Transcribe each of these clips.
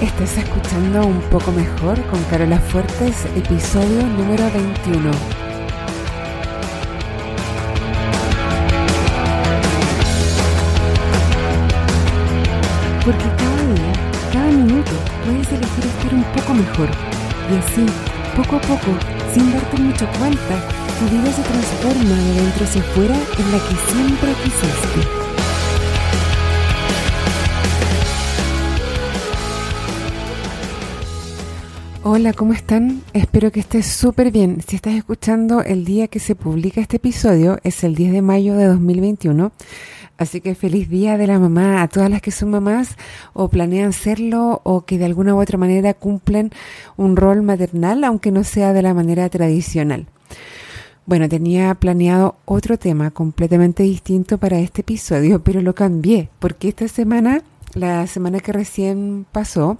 Estás escuchando un poco mejor con Carola Fuertes, episodio número 21. Porque cada día, cada minuto, puedes elegir estar un poco mejor. Y así, poco a poco, sin darte mucho cuenta, tu vida se transforma de dentro hacia afuera en la que siempre quisiste. Hola, ¿cómo están? Espero que estés súper bien. Si estás escuchando el día que se publica este episodio, es el 10 de mayo de 2021. Así que feliz día de la mamá a todas las que son mamás o planean serlo o que de alguna u otra manera cumplen un rol maternal, aunque no sea de la manera tradicional. Bueno, tenía planeado otro tema completamente distinto para este episodio, pero lo cambié porque esta semana, la semana que recién pasó,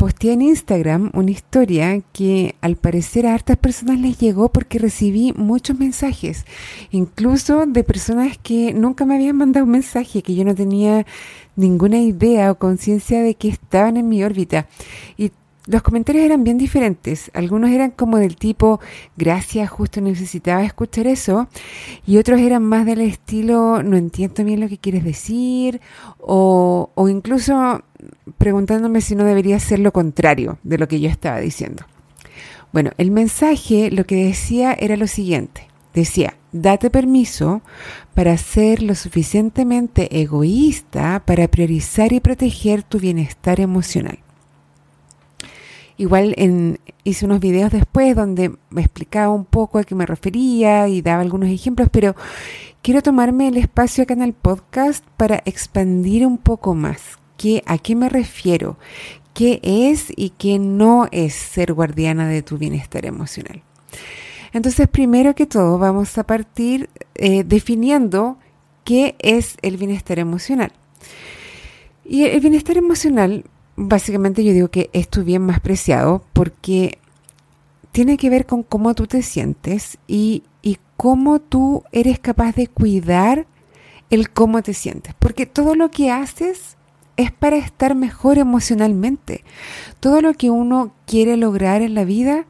posteé en Instagram una historia que al parecer a hartas personas les llegó porque recibí muchos mensajes, incluso de personas que nunca me habían mandado un mensaje, que yo no tenía ninguna idea o conciencia de que estaban en mi órbita. Y los comentarios eran bien diferentes. Algunos eran como del tipo, gracias, justo necesitaba escuchar eso. Y otros eran más del estilo, no entiendo bien lo que quieres decir. O, o incluso preguntándome si no debería ser lo contrario de lo que yo estaba diciendo. Bueno, el mensaje lo que decía era lo siguiente. Decía, date permiso para ser lo suficientemente egoísta para priorizar y proteger tu bienestar emocional. Igual en, hice unos videos después donde me explicaba un poco a qué me refería y daba algunos ejemplos, pero quiero tomarme el espacio acá en el podcast para expandir un poco más. ¿Qué, ¿A qué me refiero? ¿Qué es y qué no es ser guardiana de tu bienestar emocional? Entonces, primero que todo, vamos a partir eh, definiendo qué es el bienestar emocional. Y el bienestar emocional básicamente yo digo que es tu bien más preciado porque tiene que ver con cómo tú te sientes y, y cómo tú eres capaz de cuidar el cómo te sientes. Porque todo lo que haces es para estar mejor emocionalmente. Todo lo que uno quiere lograr en la vida,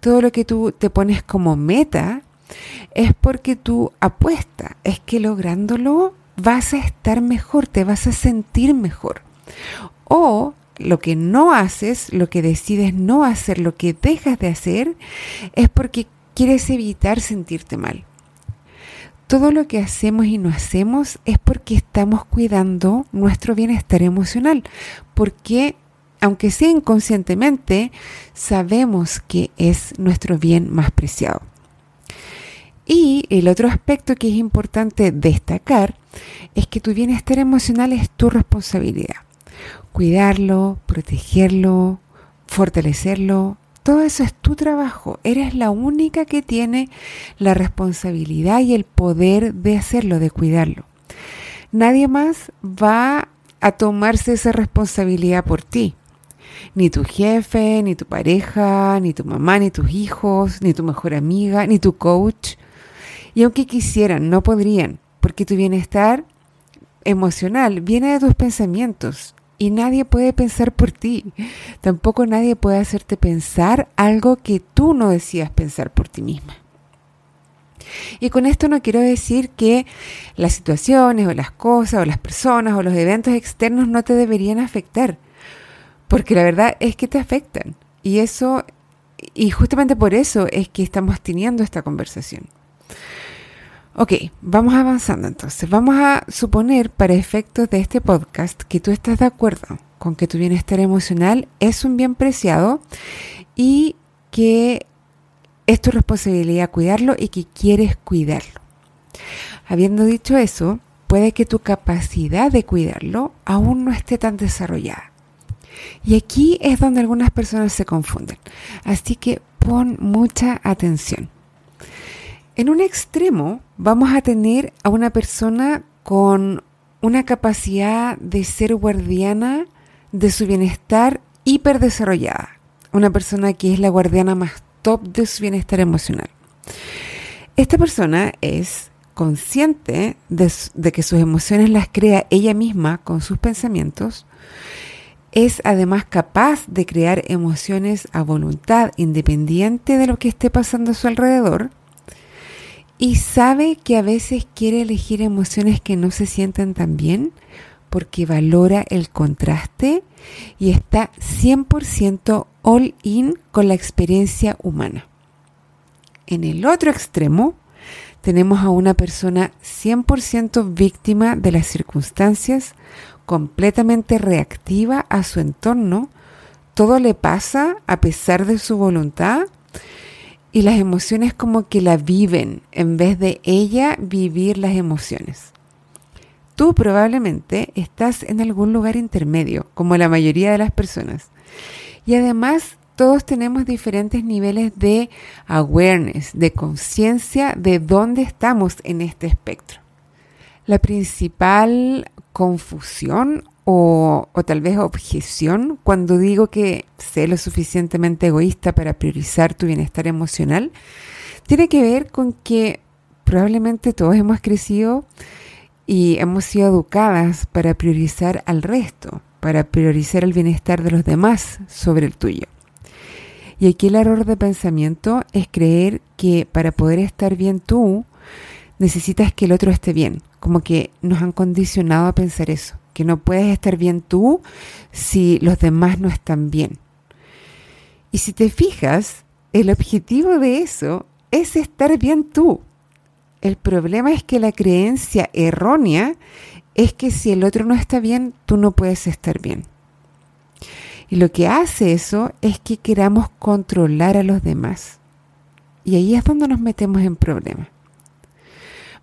todo lo que tú te pones como meta, es porque tu apuesta es que lográndolo vas a estar mejor, te vas a sentir mejor. O lo que no haces, lo que decides no hacer, lo que dejas de hacer, es porque quieres evitar sentirte mal. Todo lo que hacemos y no hacemos es porque estamos cuidando nuestro bienestar emocional, porque aunque sea inconscientemente, sabemos que es nuestro bien más preciado. Y el otro aspecto que es importante destacar es que tu bienestar emocional es tu responsabilidad cuidarlo, protegerlo, fortalecerlo. Todo eso es tu trabajo. Eres la única que tiene la responsabilidad y el poder de hacerlo, de cuidarlo. Nadie más va a tomarse esa responsabilidad por ti. Ni tu jefe, ni tu pareja, ni tu mamá, ni tus hijos, ni tu mejor amiga, ni tu coach. Y aunque quisieran, no podrían, porque tu bienestar emocional viene de tus pensamientos, y nadie puede pensar por ti. Tampoco nadie puede hacerte pensar algo que tú no decías pensar por ti misma. Y con esto no quiero decir que las situaciones o las cosas o las personas o los eventos externos no te deberían afectar, porque la verdad es que te afectan. Y eso y justamente por eso es que estamos teniendo esta conversación. Ok, vamos avanzando entonces. Vamos a suponer para efectos de este podcast que tú estás de acuerdo con que tu bienestar emocional es un bien preciado y que es tu responsabilidad cuidarlo y que quieres cuidarlo. Habiendo dicho eso, puede que tu capacidad de cuidarlo aún no esté tan desarrollada. Y aquí es donde algunas personas se confunden. Así que pon mucha atención. En un extremo vamos a tener a una persona con una capacidad de ser guardiana de su bienestar hiperdesarrollada. Una persona que es la guardiana más top de su bienestar emocional. Esta persona es consciente de, de, que sus emociones las crea ella misma con sus pensamientos, es además capaz de crear emociones a voluntad independiente de lo que esté pasando a su alrededor y sabe que a veces quiere elegir emociones que no se sienten tan bien porque valora el contraste y está 100% all in con la experiencia humana. En el otro extremo, tenemos a una persona 100% víctima de las circunstancias, completamente reactiva a su entorno, todo le pasa a pesar de su voluntad y las emociones como que la viven en vez de ella vivir las emociones. Tú probablemente estás en algún lugar intermedio, como la mayoría de las personas. Y además todos tenemos diferentes niveles de awareness, de conciencia de dónde estamos en este espectro. La principal confusión o, tal vez objeción cuando digo que sé lo suficientemente egoísta para priorizar tu bienestar emocional tiene que ver con que probablemente todos hemos crecido y hemos sido educadas para priorizar al resto, para priorizar el bienestar de los demás sobre el tuyo. Y aquí el error de pensamiento es creer que para poder estar bien tú, necesitas que el otro esté bien. Como que nos han condicionado a pensar eso, que no puedes estar bien tú si los demás no están bien. Y si te fijas, el objetivo de eso es estar bien tú. El problema es que la creencia errónea es que si el otro no está bien, tú no puedes estar bien. Y lo que hace eso es que queramos controlar a los demás. Y ahí es donde nos metemos en problemas.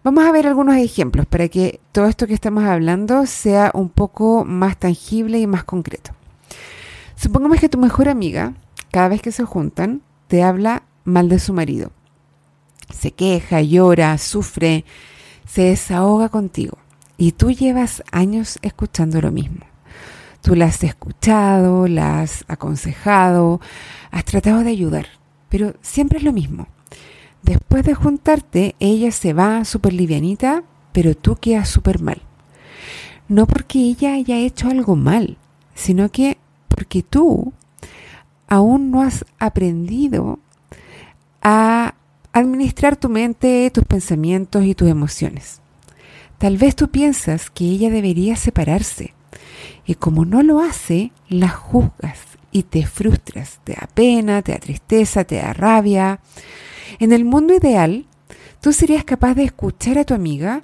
Vamos a ver algunos ejemplos para que todo esto que estamos hablando sea un poco más tangible y más concreto. Supongamos que tu mejor amiga, cada vez que se juntan, te habla mal de su marido. Se queja, llora, sufre, se desahoga contigo. Y tú llevas años escuchando lo mismo. Tú la has escuchado, la has aconsejado, has tratado de ayudar, pero siempre es lo mismo. Después de juntarte, ella se va súper livianita, pero tú quedas súper mal. No porque ella haya hecho algo mal, sino que porque tú aún no has aprendido a administrar tu mente, tus pensamientos y tus emociones. Tal vez tú piensas que ella debería separarse, y como no lo hace, la juzgas y te frustras, te da pena, te da tristeza, te da rabia. En el mundo ideal, tú serías capaz de escuchar a tu amiga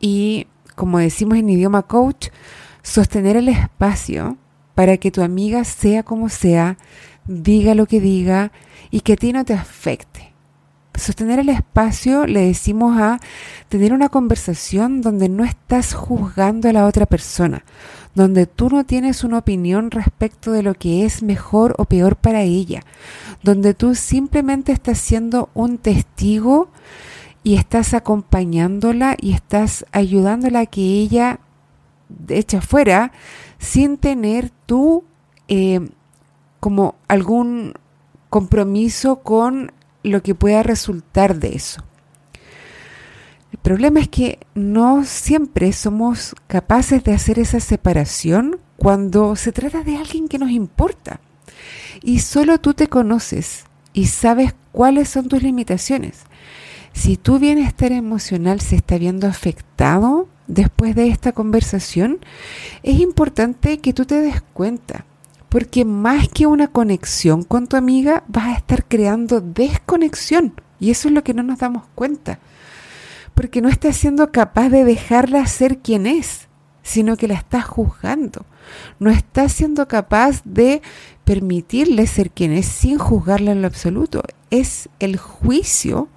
y, como decimos en idioma coach, sostener el espacio para que tu amiga sea como sea, diga lo que diga y que a ti no te afecte. Sostener el espacio le decimos a tener una conversación donde no estás juzgando a la otra persona, donde tú no tienes una opinión respecto de lo que es mejor o peor para ella, donde tú simplemente estás siendo un testigo y estás acompañándola y estás ayudándola a que ella eche fuera sin tener tú eh, como algún compromiso con lo que pueda resultar de eso. Problema es que no siempre somos capaces de hacer esa separación cuando se trata de alguien que nos importa. Y solo tú te conoces y sabes cuáles son tus limitaciones. Si tu bienestar emocional se está viendo afectado después de esta conversación, es importante que tú te des cuenta porque más que una conexión con tu amiga, vas a estar creando desconexión. Y eso es lo que no nos damos cuenta. Porque no estás siendo capaz de dejarla ser quien es, sino que la estás juzgando. No estás siendo capaz de permitirle ser quien es sin juzgarla en lo absoluto. Es el juicio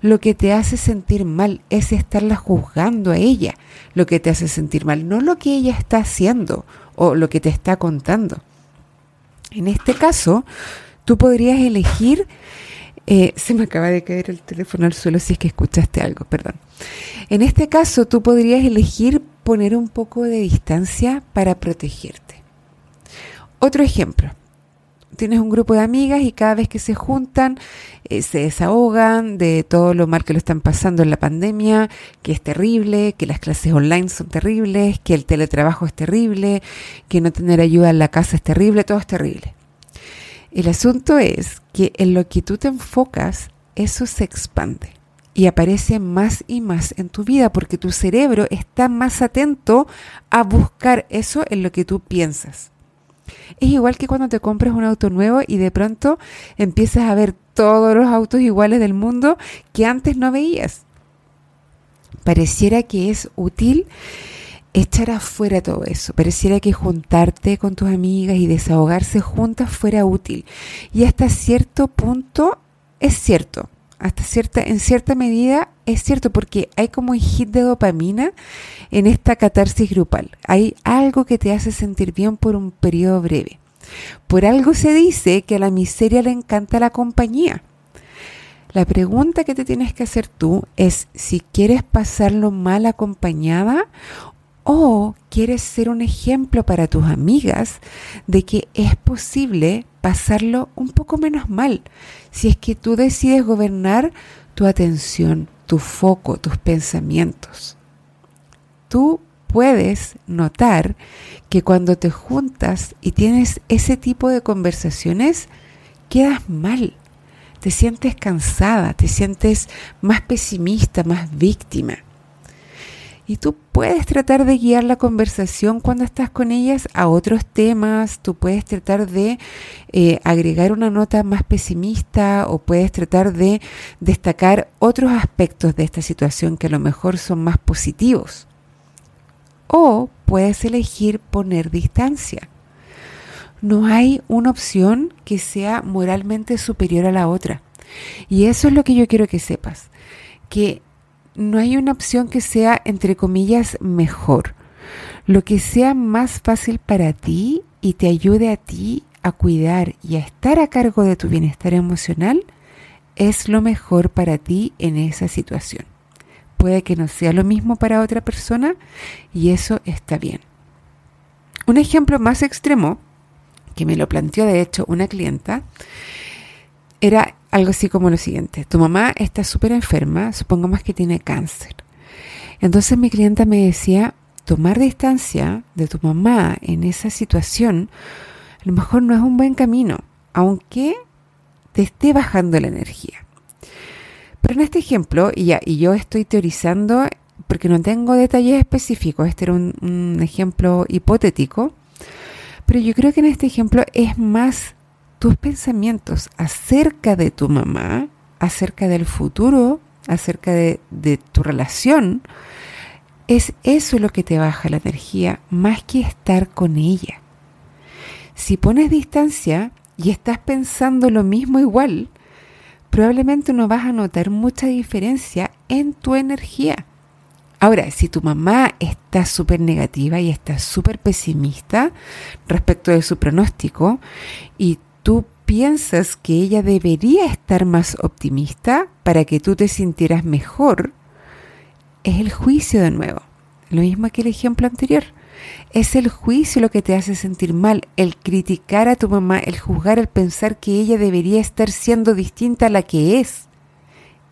lo que te hace sentir mal, es estarla juzgando a ella lo que te hace sentir mal, no lo que ella está haciendo o lo que te está contando. En este caso, tú podrías elegir, eh, se me acaba de caer el teléfono al suelo si es que escuchaste algo, perdón. En este caso, tú podrías elegir poner un poco de distancia para protegerte. Otro ejemplo, tienes un grupo de amigas y cada vez que se juntan eh, se desahogan de todo lo mal que lo están pasando en la pandemia, que es terrible, que las clases online son terribles, que el teletrabajo es terrible, que no tener ayuda en la casa es terrible, todo es terrible. El asunto es que en lo que tú te enfocas, eso se expande y aparece más y más en tu vida porque tu cerebro está más atento a buscar eso en lo que tú piensas. Es igual que cuando te compras un auto nuevo y de pronto empiezas a ver todos los autos iguales del mundo que antes no veías. Pareciera que es útil echar afuera todo eso. Pareciera que juntarte con tus amigas y desahogarse juntas fuera útil. Y hasta cierto punto es cierto. Hasta cierta, en cierta medida es cierto porque hay como un hit de dopamina en esta catarsis grupal. Hay algo que te hace sentir bien por un periodo breve. Por algo se dice que a la miseria le encanta la compañía. La pregunta que te tienes que hacer tú es si quieres pasarlo mal acompañada o quieres ser un ejemplo para tus amigas de que es posible pasarlo un poco menos mal si es que tú decides gobernar tu atención, tu foco, tus pensamientos. Tú puedes notar que cuando te juntas y tienes ese tipo de conversaciones, quedas mal, te sientes cansada, te sientes más pesimista, más víctima. Y tú puedes tratar de guiar la conversación cuando estás con ellas a otros temas, tú puedes tratar de eh, agregar una nota más pesimista o puedes tratar de destacar otros aspectos de esta situación que a lo mejor son más positivos. O puedes elegir poner distancia. No hay una opción que sea moralmente superior a la otra. Y eso es lo que yo quiero que sepas, que no hay una opción que sea, entre comillas, mejor. Lo que sea más fácil para ti y te ayude a ti a cuidar y a estar a cargo de tu bienestar emocional es lo mejor para ti en esa situación. Puede que no sea lo mismo para otra persona y eso está bien. Un ejemplo más extremo, que me lo planteó de hecho una clienta, era algo así como lo siguiente. Tu mamá está súper enferma, supongamos que tiene cáncer. Entonces mi clienta me decía, tomar distancia de tu mamá en esa situación a lo mejor no es un buen camino, aunque te esté bajando la energía. Pero en este ejemplo, y, ya, y yo estoy teorizando porque no tengo detalles específicos, este era un, un ejemplo hipotético, pero yo creo que en este ejemplo es más tus pensamientos acerca de tu mamá, acerca del futuro, acerca de, tu relación, es eso lo que te baja la energía, más que estar con ella. Si pones distancia y estás pensando lo mismo igual, probablemente no vas a notar mucha diferencia en tu energía. Ahora, si tu mamá está súper negativa y está súper pesimista respecto de su pronóstico y tú piensas que ella debería estar más optimista para que tú te sintieras mejor, es el juicio de nuevo. Lo mismo que el ejemplo anterior. Es el juicio lo que te hace sentir mal, el criticar a tu mamá, el juzgar, el pensar que ella debería estar siendo distinta a la que es.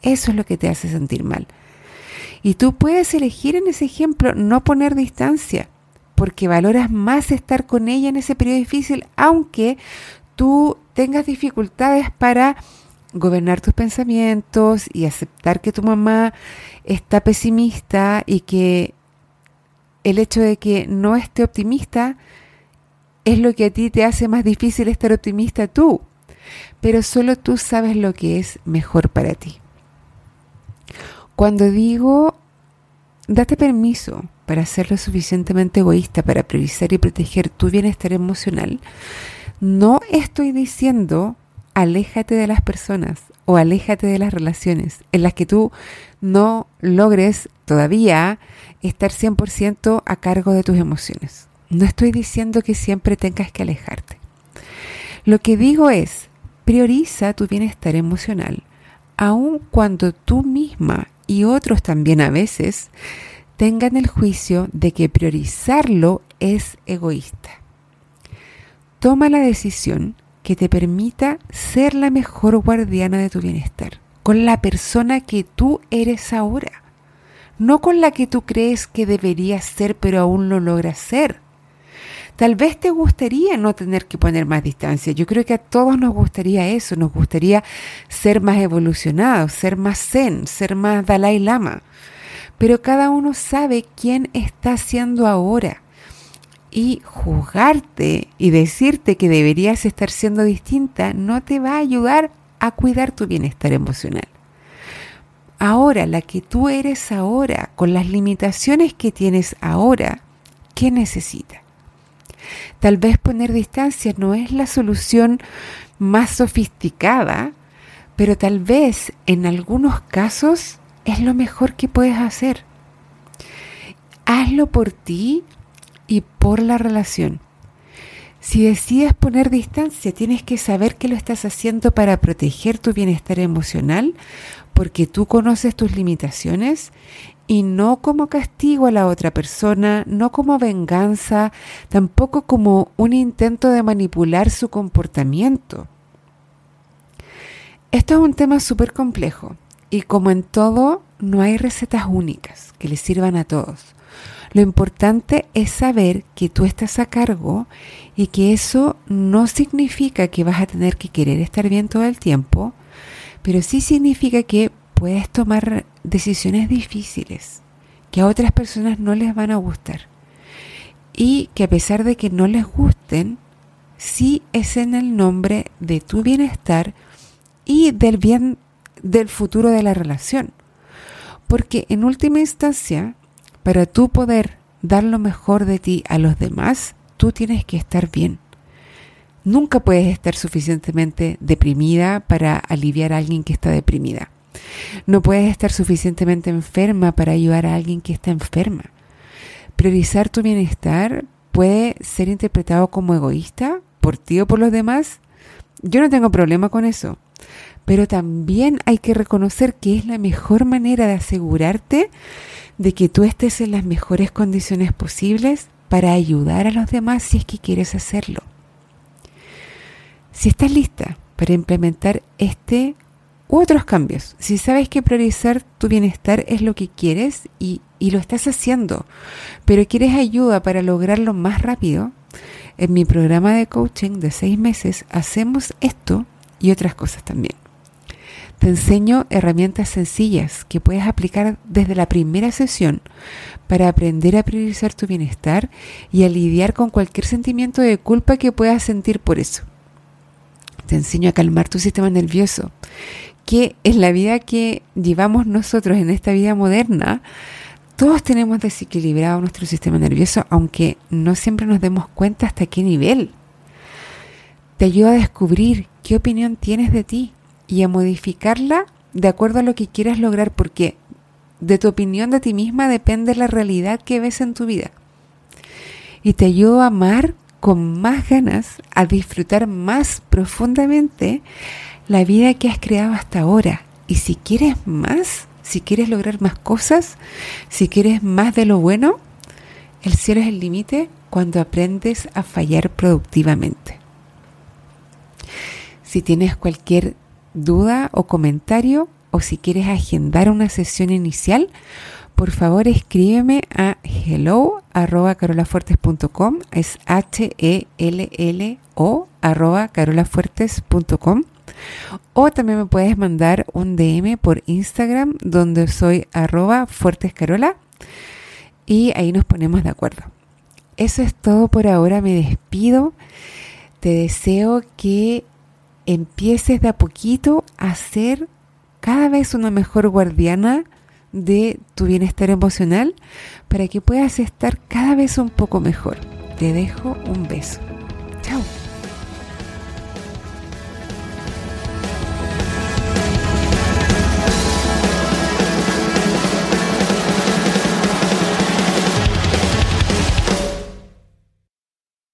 Eso es lo que te hace sentir mal. Y tú puedes elegir en ese ejemplo no poner distancia, porque valoras más estar con ella en ese periodo difícil, aunque tú tengas dificultades para gobernar tus pensamientos y aceptar que tu mamá está pesimista y que el hecho de que no esté optimista es lo que a ti te hace más difícil estar optimista tú. Pero solo tú sabes lo que es mejor para ti. Cuando digo, date permiso para ser lo suficientemente egoísta para priorizar y proteger tu bienestar emocional, no estoy diciendo aléjate de las personas o aléjate de las relaciones en las que tú no logres todavía estar 100% a cargo de tus emociones. No estoy diciendo que siempre tengas que alejarte. Lo que digo es, prioriza tu bienestar emocional, aun cuando tú misma y otros también a veces tengan el juicio de que priorizarlo es egoísta toma la decisión que te permita ser la mejor guardiana de tu bienestar, con la persona que tú eres ahora, no con la que tú crees que deberías ser pero aún no logras ser. Tal vez te gustaría no tener que poner más distancia. Yo creo que a todos nos gustaría eso, nos gustaría ser más evolucionados, ser más zen, ser más Dalai Lama. Pero cada uno sabe quién está siendo ahora. Y juzgarte y decirte que deberías estar siendo distinta no te va a ayudar a cuidar tu bienestar emocional. Ahora, la que tú eres ahora, con las limitaciones que tienes ahora, ¿qué necesitas? Tal vez poner distancia no es la solución más sofisticada, pero tal vez en algunos casos es lo mejor que puedes hacer. Hazlo por ti y por la relación. Si decides poner distancia, tienes que saber que lo estás haciendo para proteger tu bienestar emocional, porque tú conoces tus limitaciones y no como castigo a la otra persona, no como venganza, tampoco como un intento de manipular su comportamiento. Esto es un tema súper complejo y como en todo, no hay recetas únicas que le sirvan a todos. Lo importante es saber que tú estás a cargo y que eso no significa que vas a tener que querer estar bien todo el tiempo, pero sí significa que puedes tomar decisiones difíciles que a otras personas no les van a gustar y que a pesar de que no les gusten, sí es en el nombre de tu bienestar y del bien del futuro de la relación. Porque en última instancia, para tú poder dar lo mejor de ti a los demás, tú tienes que estar bien. Nunca puedes estar suficientemente deprimida para aliviar a alguien que está deprimida. No puedes estar suficientemente enferma para ayudar a alguien que está enferma. Priorizar tu bienestar puede ser interpretado como egoísta por ti o por los demás. Yo no tengo problema con eso. Pero también hay que reconocer que es la mejor manera de asegurarte de que tú estés en las mejores condiciones posibles para ayudar a los demás si es que quieres hacerlo. Si estás lista para implementar este u otros cambios. Si sabes que priorizar tu bienestar es lo que quieres y, lo estás haciendo, pero quieres ayuda para lograrlo más rápido, en mi programa de coaching de seis meses hacemos esto y otras cosas también. Te enseño herramientas sencillas que puedes aplicar desde la primera sesión para aprender a priorizar tu bienestar y a lidiar con cualquier sentimiento de culpa que puedas sentir por eso. Te enseño a calmar tu sistema nervioso que en la vida que llevamos nosotros, en esta vida moderna, todos tenemos desequilibrado nuestro sistema nervioso, aunque no siempre nos demos cuenta hasta qué nivel. Te ayuda a descubrir qué opinión tienes de ti y a modificarla de acuerdo a lo que quieras lograr, porque de tu opinión de ti misma depende la realidad que ves en tu vida. Y te ayuda a amar con más ganas, a disfrutar más profundamente la vida que has creado hasta ahora. Y si quieres más, si quieres lograr más cosas, si quieres más de lo bueno, el cielo es el límite cuando aprendes a fallar productivamente. Si tienes cualquier duda o comentario o si quieres agendar una sesión inicial, por favor escríbeme a hello carolafuertes.com es h e l l o arroba carolafuertes.com o también me puedes mandar un DM por Instagram donde soy arroba fuertescarola y ahí nos ponemos de acuerdo. Eso es todo por ahora, me despido. Te deseo que empieces de a poquito a ser cada vez una mejor guardiana de tu bienestar emocional para que puedas estar cada vez un poco mejor. Te dejo un beso.